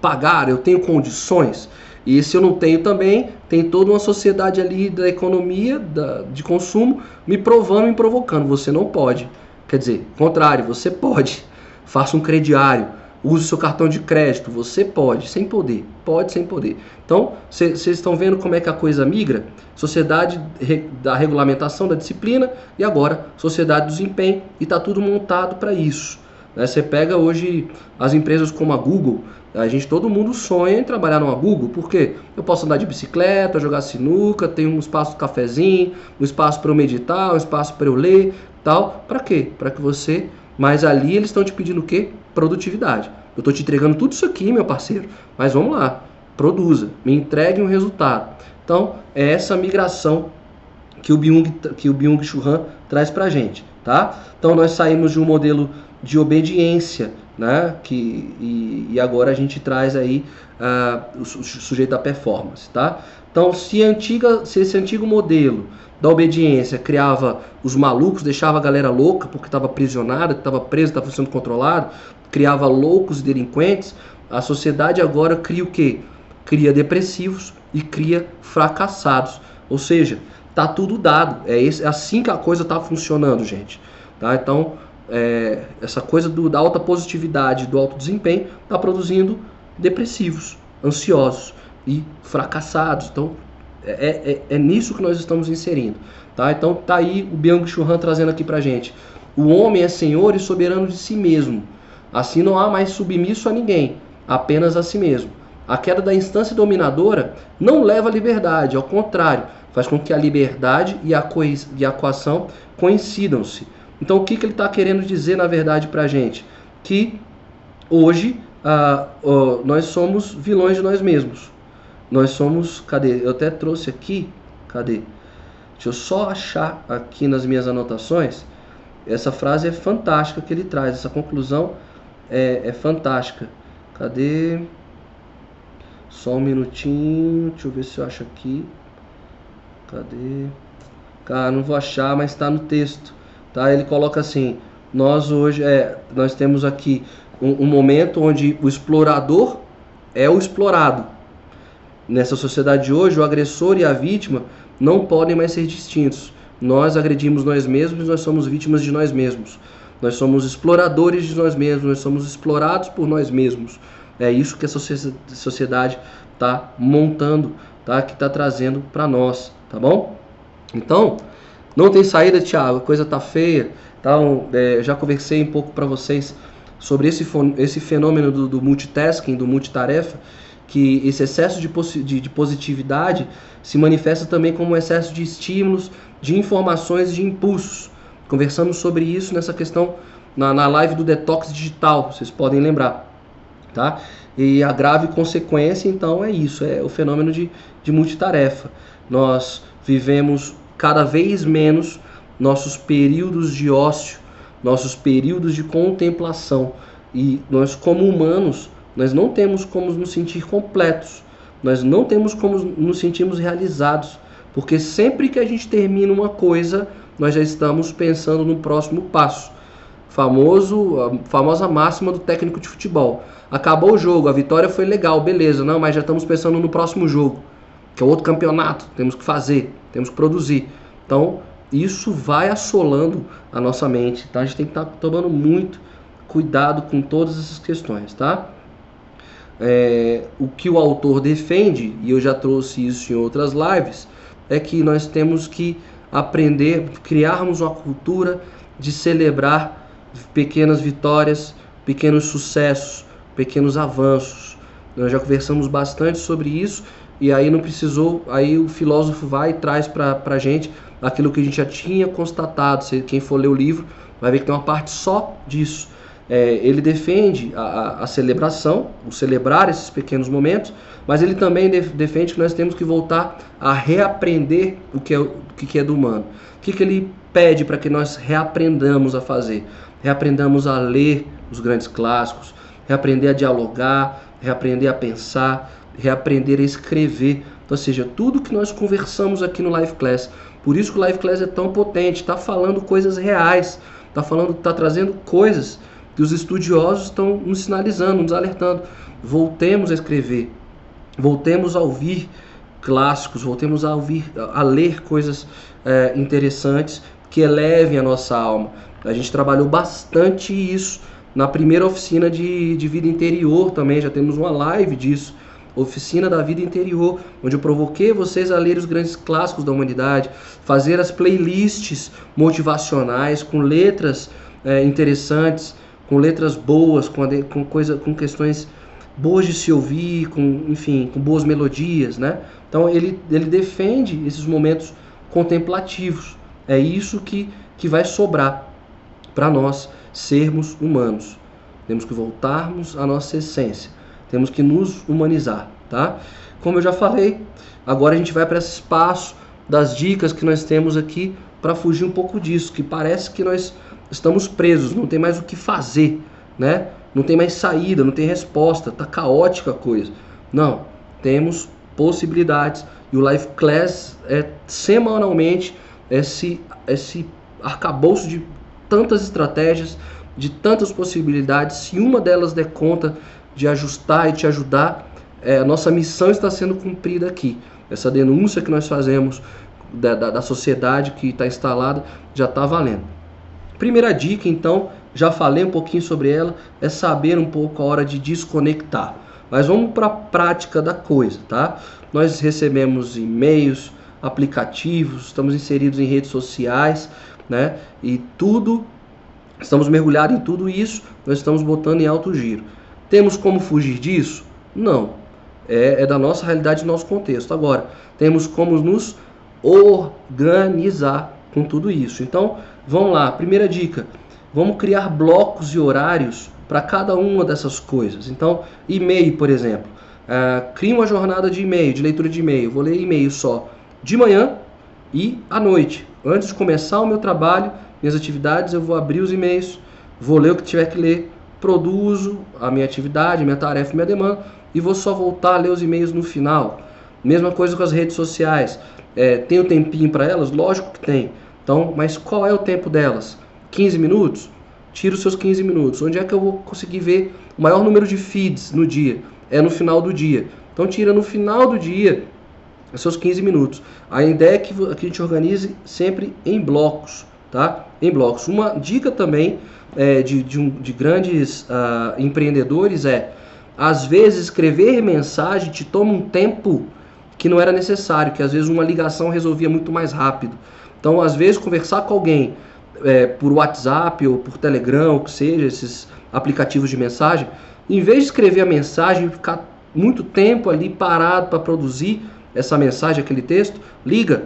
pagar, eu tenho condições. E se eu não tenho também, tem toda uma sociedade ali da economia, da, de consumo, me provando, me provocando. Você não pode. Quer dizer, contrário, você pode. Faça um crediário, use seu cartão de crédito. Você pode, sem poder. Pode sem poder. Então, vocês estão vendo como é que a coisa migra? Sociedade da regulamentação da disciplina e agora sociedade do desempenho. E está tudo montado para isso. Né? Você pega hoje as empresas como a Google, a gente, todo mundo sonha em trabalhar numa Google, porque eu posso andar de bicicleta, jogar sinuca, tem um espaço de cafezinho, um espaço para eu meditar, um espaço para eu ler, tal. Para quê? Para que você. Mas ali eles estão te pedindo o quê? Produtividade. Eu estou te entregando tudo isso aqui, meu parceiro. Mas vamos lá, produza, me entregue um resultado. Então, é essa migração que o Byung, que o Byung Chul traz para gente, tá? Então, nós saímos de um modelo de obediência, né? Que, e, e agora a gente traz aí uh, o sujeito da performance, tá? Então, se, antiga, se esse antigo modelo da obediência criava os malucos, deixava a galera louca porque estava aprisionada, estava preso, estava sendo controlado, criava loucos e delinquentes, a sociedade agora cria o quê? Cria depressivos e cria fracassados. Ou seja, tá tudo dado. É, esse, é assim que a coisa está funcionando, gente. Tá? Então, é, essa coisa do, da alta positividade, do alto desempenho, está produzindo depressivos, ansiosos e fracassados. Então, é, é, é, é, nisso que nós estamos inserindo. Tá? Então, tá aí o Byung Chul Han trazendo aqui para gente. O homem é senhor e soberano de si mesmo. Assim não há mais submisso a ninguém, apenas a si mesmo. A queda da instância dominadora não leva à liberdade, ao contrário, faz com que a liberdade e a, e a coação coincidam-se então, o que, que ele está querendo dizer, na verdade, para a gente? Que hoje ah, oh, nós somos vilões de nós mesmos. Nós somos. Cadê? Eu até trouxe aqui. Cadê? Deixa eu só achar aqui nas minhas anotações. Essa frase é fantástica que ele traz. Essa conclusão é, é fantástica. Cadê? Só um minutinho. Deixa eu ver se eu acho aqui. Cadê? Cara, não vou achar, mas está no texto. Tá? Ele coloca assim: nós hoje é, nós temos aqui um, um momento onde o explorador é o explorado. Nessa sociedade de hoje, o agressor e a vítima não podem mais ser distintos. Nós agredimos nós mesmos, nós somos vítimas de nós mesmos. Nós somos exploradores de nós mesmos, nós somos explorados por nós mesmos. É isso que a sociedade está montando, tá? que está trazendo para nós, tá bom? Então, não tem saída, Thiago, a coisa tá feia. Então, é, já conversei um pouco para vocês sobre esse, esse fenômeno do, do, multitasking, do multitarefa, que esse excesso de, de, de positividade se manifesta também como um excesso de estímulos, de informações, de impulsos. Conversamos sobre isso nessa questão na, na live do detox digital, vocês podem lembrar, tá? E a grave consequência, então, é isso, é o fenômeno de, de multitarefa. Nós vivemos cada vez menos nossos períodos de ócio, nossos períodos de contemplação. E nós, como humanos, nós não temos como nos sentir completos, nós não temos como nos sentirmos realizados, porque sempre que a gente termina uma coisa, nós já estamos pensando no próximo passo. Famoso, a famosa máxima do técnico de futebol. Acabou o jogo, a vitória foi legal, beleza, não, mas já estamos pensando no próximo jogo, que é outro campeonato, temos que fazer temos que produzir. Então, isso vai assolando a nossa mente, tá? A gente tem que estar tá tomando muito cuidado com todas essas questões, tá? É, o que o autor defende, e eu já trouxe isso em outras lives, é que nós temos que aprender, criarmos uma cultura de celebrar pequenas vitórias, pequenos sucessos, pequenos avanços. Nós já conversamos bastante sobre isso e aí não precisou, aí o filósofo vai e traz para a gente aquilo que a gente já tinha constatado. Se quem for ler o livro vai ver que tem uma parte só disso. É, ele defende a, a, celebração, o celebrar esses pequenos momentos, mas ele também def, defende que nós temos que voltar a reaprender o que é, o que é do humano. O que, que ele pede para que nós reaprendamos a fazer? Reaprendamos a ler os grandes clássicos, reaprender a dialogar, reaprender a pensar, reaprender a escrever. Então, ou seja, tudo que nós conversamos aqui no Live Class. Por isso que o Live Class é tão potente, está falando coisas reais, está falando, está trazendo coisas que os estudiosos estão nos sinalizando, nos alertando. Voltemos a escrever, voltemos a ouvir clássicos, voltemos a ouvir, a ler coisas é, interessantes que elevem a nossa alma. A gente trabalhou bastante isso na primeira oficina de, de vida interior também, já temos uma live disso. Oficina da Vida Interior, onde eu provoquei vocês a ler os grandes clássicos da humanidade, fazer as playlists motivacionais com letras é, interessantes, com letras boas, com, com, coisa, com questões boas de se ouvir, com, enfim, com boas melodias, né? Então ele, ele defende esses momentos contemplativos. É isso que, que vai sobrar para nós sermos humanos. Temos que voltarmos à nossa essência. Temos que nos humanizar, tá? Como eu já falei, agora a gente vai para esse espaço das dicas que nós temos aqui para fugir um pouco disso, que parece que nós estamos presos, não tem mais o que fazer, né? Não tem mais saída, não tem resposta, tá caótica a coisa. Não, temos possibilidades e o Life Class é semanalmente esse esse arcabouço de tantas estratégias, de tantas possibilidades. Se uma delas der conta de ajustar e te ajudar, é, a nossa missão está sendo cumprida aqui. Essa denúncia que nós fazemos da, da, da sociedade que está instalada já está valendo. Primeira dica, então, já falei um pouquinho sobre ela, é saber um pouco a hora de desconectar. Mas vamos para a prática da coisa, tá? Nós recebemos e-mails, aplicativos, estamos inseridos em redes sociais, né? E tudo, estamos mergulhados em tudo isso, nós estamos botando em alto giro. Temos como fugir disso? Não. É, é da nossa realidade, do nosso contexto. Agora, temos como nos organizar com tudo isso. Então, vamos lá. Primeira dica: vamos criar blocos e horários para cada uma dessas coisas. Então, e-mail, por exemplo. Uh, cria uma jornada de e-mail, de leitura de e-mail. Vou ler e-mail só de manhã e à noite. Antes de começar o meu trabalho, minhas atividades, eu vou abrir os e-mails, vou ler o que tiver que ler, produzo a minha atividade, minha tarefa, minha demanda e vou só voltar a ler os e-mails no final. Mesma coisa com as redes sociais. É, tem o um tempinho para elas? Lógico que tem. Então, mas qual é o tempo delas? 15 minutos? Tira os seus 15 minutos. Onde é que eu vou conseguir ver o maior número de feeds no dia? É no final do dia. Então, tira no final do dia os seus 15 minutos. A ideia é que a gente organize sempre em blocos, tá? Em blocos. Uma dica também é, de, de, um, de, grandes uh, empreendedores é, às vezes, escrever mensagem te toma um tempo que não era necessário, que às vezes uma ligação resolvia muito mais rápido. Então, às vezes, conversar com alguém é, por WhatsApp ou por Telegram, ou que seja, esses aplicativos de mensagem, em vez de escrever a mensagem e ficar muito tempo ali parado para produzir essa mensagem, aquele texto, liga,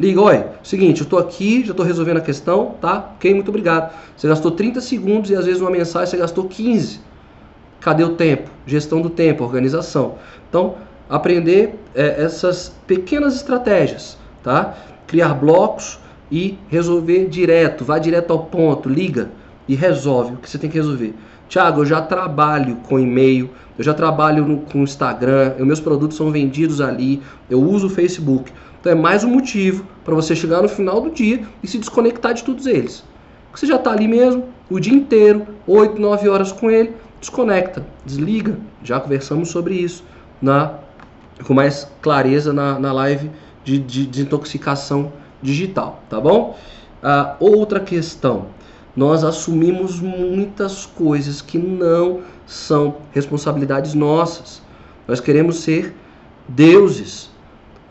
Liga, oi, seguinte, eu estou aqui, já estou resolvendo a questão, tá? Ok, muito obrigado. Você gastou 30 segundos e às vezes uma mensagem você gastou 15. Cadê o tempo? Gestão do tempo, organização. Então, aprender é, essas pequenas estratégias, tá? Criar blocos e resolver direto, vá direto ao ponto, liga e resolve o que você tem que resolver. Tiago, eu já trabalho com e-mail, eu já trabalho no, com Instagram, meus produtos são vendidos ali, eu uso o Facebook. Então é mais um motivo para você chegar no final do dia e se desconectar de todos eles. Você já está ali mesmo o dia inteiro, 8, 9 horas com ele, desconecta, desliga. Já conversamos sobre isso na, com mais clareza na, na live de, de desintoxicação digital, tá bom? Ah, outra questão, nós assumimos muitas coisas que não são responsabilidades nossas. Nós queremos ser deuses.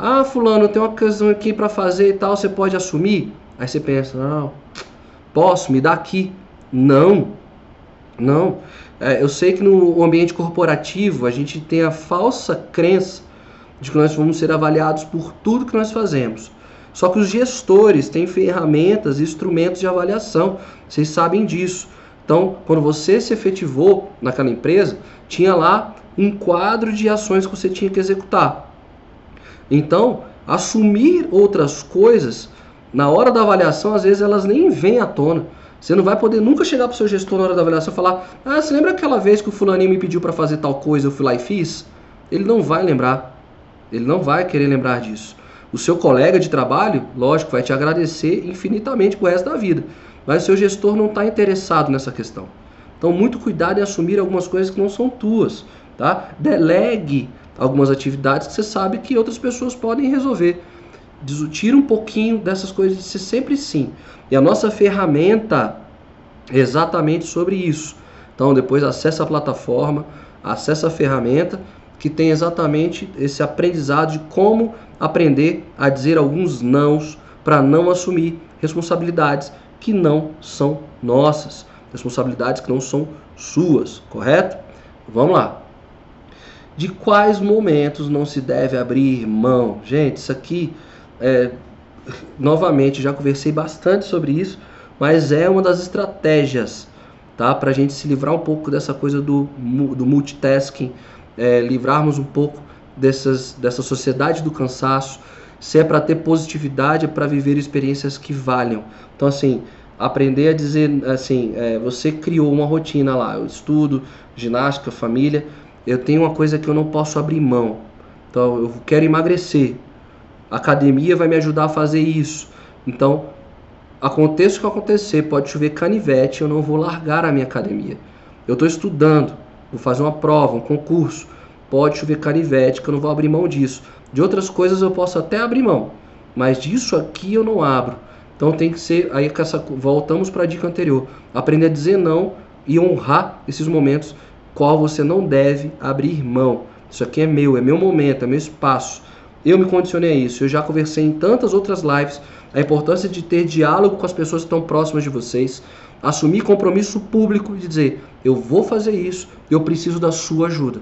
Ah, fulano, tem uma questão aqui para fazer e tal, você pode assumir? Aí você pensa, não, posso, me dá aqui. Não. Não. É, eu sei que no ambiente corporativo a gente tem a falsa crença de que nós vamos ser avaliados por tudo que nós fazemos. Só que os gestores têm ferramentas e instrumentos de avaliação, vocês sabem disso. Então, quando você se efetivou naquela empresa, tinha lá um quadro de ações que você tinha que executar. Então, assumir outras coisas, na hora da avaliação, às vezes elas nem vêm à tona. Você não vai poder nunca chegar para o seu gestor na hora da avaliação e falar: Ah, você lembra aquela vez que o fulaninho me pediu para fazer tal coisa, eu fui lá e fiz? Ele não vai lembrar. Ele não vai querer lembrar disso. O seu colega de trabalho, lógico, vai te agradecer infinitamente pro resto da vida. Mas o seu gestor não está interessado nessa questão. Então, muito cuidado em assumir algumas coisas que não são tuas. Tá? Delegue algumas atividades que você sabe que outras pessoas podem resolver. Tira um pouquinho dessas coisas de ser sempre sim. E a nossa ferramenta é exatamente sobre isso. Então, depois acessa a plataforma, acessa a ferramenta que tem exatamente esse aprendizado de como aprender a dizer alguns nãos para não assumir responsabilidades que não são nossas, responsabilidades que não são suas, correto? Vamos lá. De quais momentos não se deve abrir mão? Gente, isso aqui é, novamente já conversei bastante sobre isso, mas é uma das estratégias, tá? Para a gente se livrar um pouco dessa coisa do, do multitasking, é, livrarmos um pouco dessas, dessa sociedade do cansaço. Se é para ter positividade, é para viver experiências que valham. Então, assim, aprender a dizer assim: é, você criou uma rotina lá, eu estudo, ginástica, família. Eu tenho uma coisa que eu não posso abrir mão. Então, eu quero emagrecer. A academia vai me ajudar a fazer isso. Então, aconteça o que acontecer, pode chover canivete, eu não vou largar a minha academia. Eu estou estudando, vou fazer uma prova, um concurso, pode chover canivete, que eu não vou abrir mão disso. De outras coisas eu posso até abrir mão, mas disso aqui eu não abro. Então tem que ser, aí essa, voltamos para a dica anterior, aprender a dizer não e honrar esses momentos qual você não deve abrir mão. Isso aqui é meu, é meu momento, é meu espaço. Eu me condicionei a isso. Eu já conversei em tantas outras lives a importância de ter diálogo com as pessoas que estão próximas de vocês, assumir compromisso público de dizer: eu vou fazer isso, eu preciso da sua ajuda.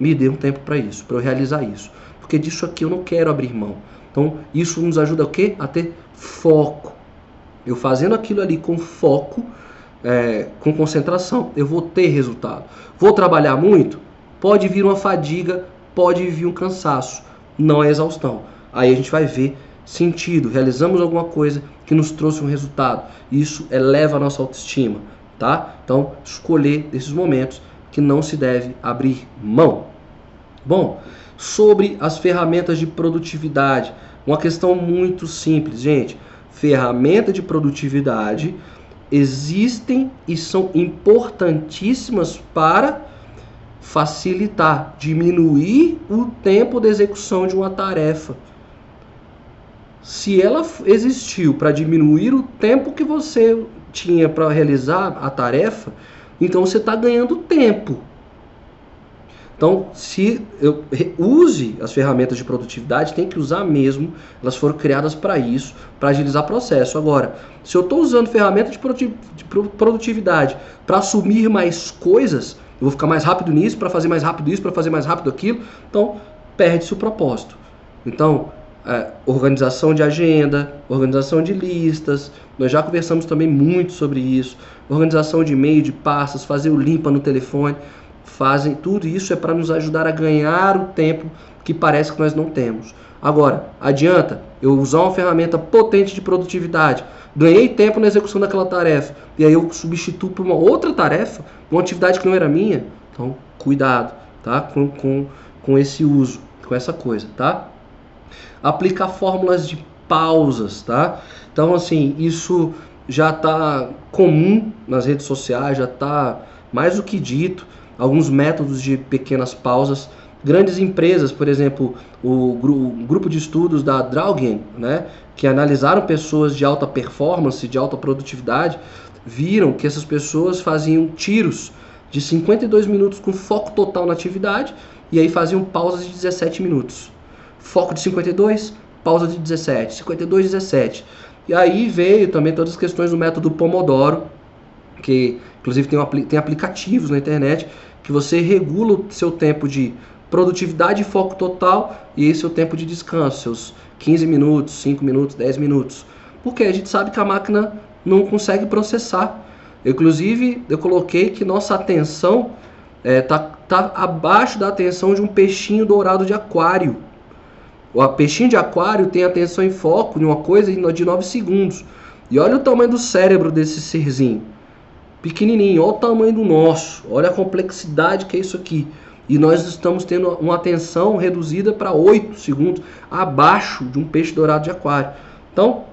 Me dê um tempo para isso, para eu realizar isso, porque disso aqui eu não quero abrir mão. Então, isso nos ajuda o quê? A ter foco. Eu fazendo aquilo ali com foco, é, com concentração, eu vou ter resultado. Vou trabalhar muito? Pode vir uma fadiga, pode vir um cansaço, não é exaustão. Aí a gente vai ver sentido, realizamos alguma coisa que nos trouxe um resultado. Isso eleva a nossa autoestima, tá? Então, escolher esses momentos que não se deve abrir mão. Bom, sobre as ferramentas de produtividade, uma questão muito simples, gente. Ferramenta de produtividade existem e são importantíssimas para facilitar, diminuir o tempo de execução de uma tarefa se ela existiu para diminuir o tempo que você tinha para realizar a tarefa, então você está ganhando tempo. Então, se eu use as ferramentas de produtividade, tem que usar mesmo. Elas foram criadas para isso, para agilizar o processo. Agora, se eu estou usando ferramentas de produtividade para assumir mais coisas, eu vou ficar mais rápido nisso, para fazer mais rápido isso, para fazer mais rápido aquilo. Então, perde-se o propósito. Então, é, organização de agenda, organização de listas. Nós já conversamos também muito sobre isso. Organização de e-mail, de pastas, fazer o limpa no telefone. Fazem tudo isso é para nos ajudar a ganhar o tempo que parece que nós não temos. Agora, adianta eu usar uma ferramenta potente de produtividade, ganhei tempo na execução daquela tarefa, e aí eu substituo por uma outra tarefa, uma atividade que não era minha. Então, cuidado, tá? Com, com, com esse uso, com essa coisa, tá? aplicar fórmulas de pausas, tá? Então, assim, isso já está comum nas redes sociais, já está mais do que dito. Alguns métodos de pequenas pausas. Grandes empresas, por exemplo, o, o grupo de estudos da Draugen, né, que analisaram pessoas de alta performance, de alta produtividade, viram que essas pessoas faziam tiros de 52 minutos com foco total na atividade e aí faziam pausas de 17 minutos foco de 52, pausa de 17, 52, 17. E aí veio também todas as questões do método Pomodoro, que inclusive tem, um, tem aplicativos na internet que você regula o seu tempo de produtividade e foco total e o tempo de descanso, seus 15 minutos, 5 minutos, 10 minutos. Porque a gente sabe que a máquina não consegue processar. Inclusive, eu coloquei que nossa atenção está é, tá, tá abaixo da atenção de um peixinho dourado de aquário. O peixinho de aquário tem atenção em foco em uma coisa de 9 segundos. E olha o tamanho do cérebro desse serzinho. Pequenininho, olha o tamanho do nosso. Olha a complexidade que é isso aqui. E nós estamos tendo uma atenção reduzida para 8 segundos, abaixo de um peixe dourado de aquário. Então,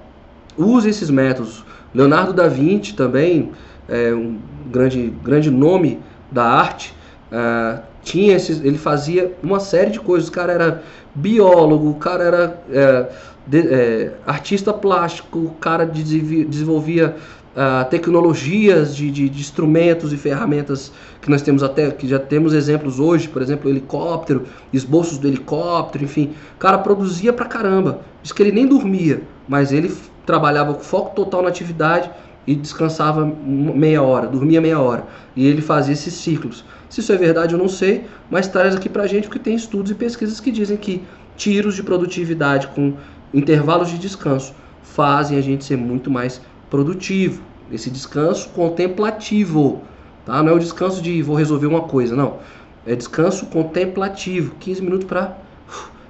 use esses métodos. Leonardo da Vinci também, é um grande, grande nome da arte, uh, tinha esses, ele fazia uma série de coisas. O cara era biólogo, o cara era é, de, é, artista plástico, o cara desenvolvia uh, tecnologias de, de, de, instrumentos e ferramentas que nós temos até, que já temos exemplos hoje, por exemplo, helicóptero, esboços do helicóptero, enfim. O cara produzia pra caramba. Diz que ele nem dormia, mas ele trabalhava com foco total na atividade e descansava meia hora, dormia meia hora. E ele fazia esses ciclos. Se isso é verdade, eu não sei, mas traz aqui pra gente porque tem estudos e pesquisas que dizem que tiros de produtividade com intervalos de descanso fazem a gente ser muito mais produtivo. Esse descanso contemplativo, tá? Não é o descanso de vou resolver uma coisa, não. É descanso contemplativo, 15 minutos para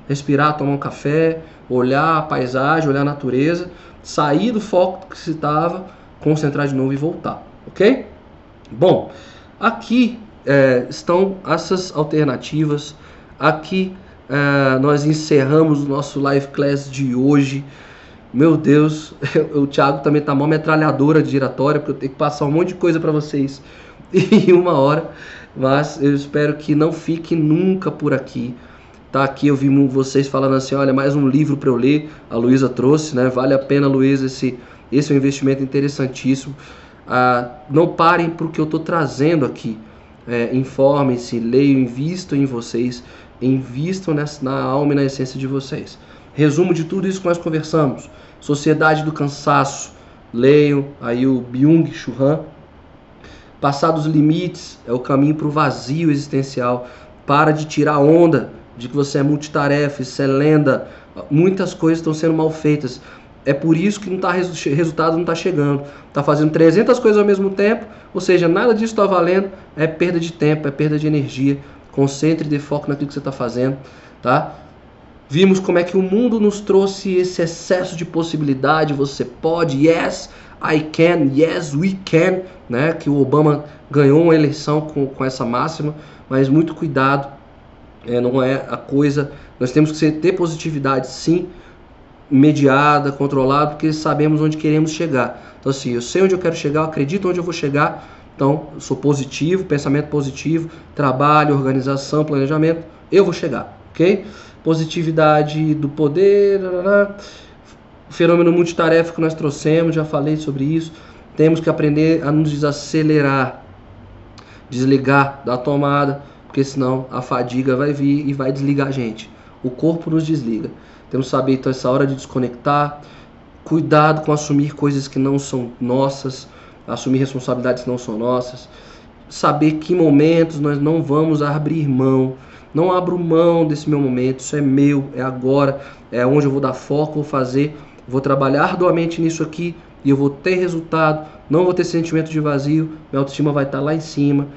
respirar, tomar um café, olhar a paisagem, olhar a natureza, sair do foco que se estava, concentrar de novo e voltar, ok? Bom, aqui é, estão essas alternativas. Aqui é, nós encerramos o nosso live class de hoje. Meu Deus, o Thiago também tá uma metralhadora de giratória, porque eu tenho que passar um monte de coisa para vocês em uma hora. Mas eu espero que não fique nunca por aqui. Tá aqui, eu vi vocês falando assim, olha, mais um livro para eu ler. A Luísa trouxe, né? Vale a pena, Luísa, esse, esse é um investimento interessantíssimo. Ah, não parem porque eu estou trazendo aqui. É, Informem-se, leiam, invistam em vocês, invistam nessa, na alma e na essência de vocês. Resumo de tudo isso que nós conversamos. Sociedade do Cansaço, leiam aí o Byung-Chul Han. Passar dos limites é o caminho para o vazio existencial. Para de tirar onda de que você é multitarefa, isso é lenda. Muitas coisas estão sendo mal feitas. É por isso que não tá, resultado não está chegando. Está fazendo 300 coisas ao mesmo tempo, ou seja, nada disso está valendo. É perda de tempo, é perda de energia. Concentre e dê foco naquilo que você está fazendo. Tá? Vimos como é que o mundo nos trouxe esse excesso de possibilidade. Você pode, yes, I can, yes, we can, né? Que o Obama ganhou uma eleição com, com essa máxima, mas muito cuidado, é, não é a coisa. Nós temos que ter positividade, sim, mediada, controlada, porque sabemos onde queremos chegar. Então, assim, eu sei onde eu quero chegar, eu acredito onde eu vou chegar. Então, sou positivo, pensamento positivo, trabalho, organização, planejamento, eu vou chegar, ok? Positividade do poder, o fenômeno multitarefa que nós trouxemos, já falei sobre isso. Temos que aprender a nos desacelerar, desligar da tomada, porque senão a fadiga vai vir e vai desligar a gente. O corpo nos desliga. Temos que saber então essa hora de desconectar, cuidado com assumir coisas que não são nossas, assumir responsabilidades que não são nossas, saber que momentos nós não vamos abrir mão não abro mão desse meu momento, isso é meu, é agora, é onde eu vou dar foco, vou fazer, vou trabalhar arduamente nisso aqui e eu vou ter resultado, não vou ter sentimento de vazio, minha autoestima vai estar lá em cima.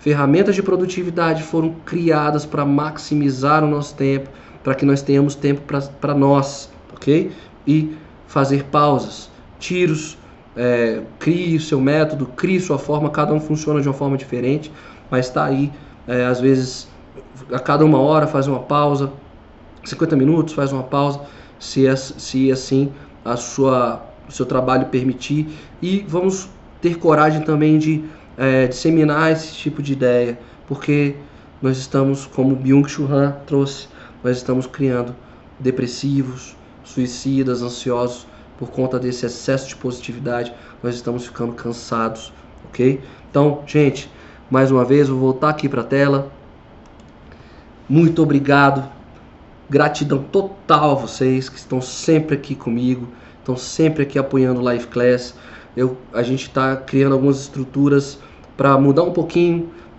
Ferramentas de produtividade foram criadas para maximizar o nosso tempo, para que nós tenhamos tempo para nós, ok? E fazer pausas, tiros, é, crie o seu método, crie sua forma, cada um funciona de uma forma diferente, mas está aí, é, às vezes a cada uma hora faz uma pausa, 50 minutos faz uma pausa, se, se assim a sua, o seu trabalho permitir. E vamos ter coragem também de é, disseminar esse tipo de ideia, porque nós estamos, como Byung-Chul Han trouxe, nós estamos criando depressivos, suicidas, ansiosos por conta desse excesso de positividade. Nós estamos ficando cansados, ok? Então, gente, mais uma vez, vou voltar aqui para a tela. Muito obrigado. Gratidão total a vocês que estão sempre aqui comigo, estão sempre aqui apoiando o Live Class. eu, a gente está criando algumas estruturas para mudar um pouquinho